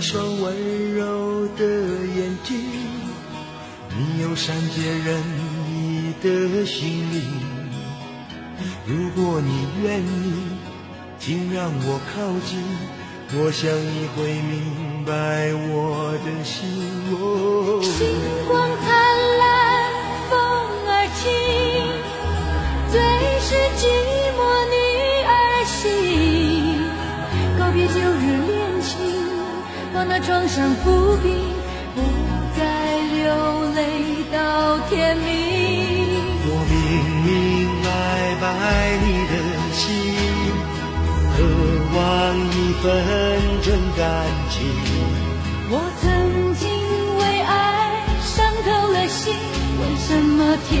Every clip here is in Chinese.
一双温柔的眼睛，你有善解人意的心灵。如果你愿意，请让我靠近，我想你会明白我的心。哦把那创伤抚平，不再流泪到天明。我明明白白你的心，渴望一份真感情。我曾经为爱伤透了心，为什么天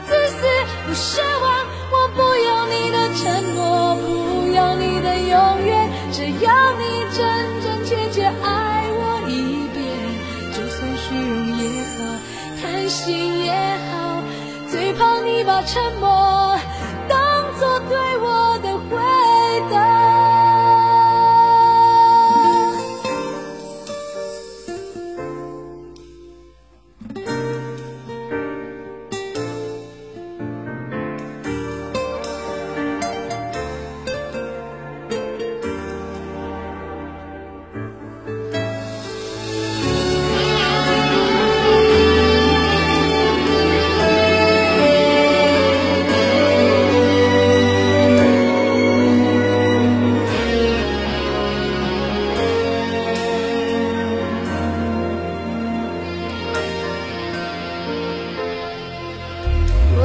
不奢望，我不要你的承诺，不要你的永远，只要你真真切切爱我一遍。就算虚荣也好，贪心也好，最怕你把沉默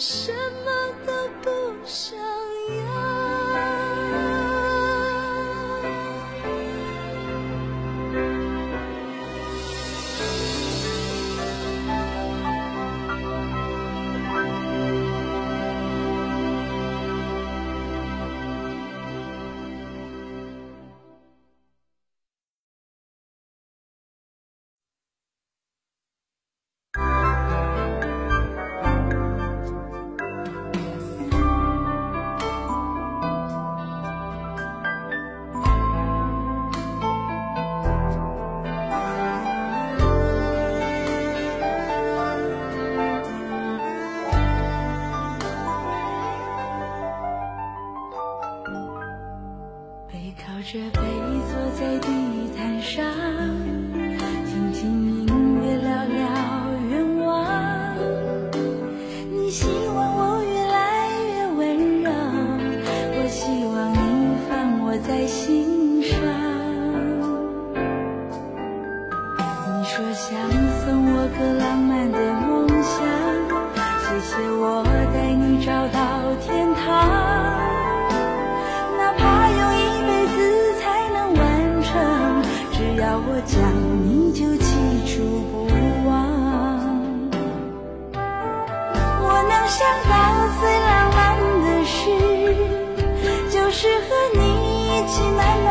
Sure. 着杯坐在地毯上，是和你一起慢慢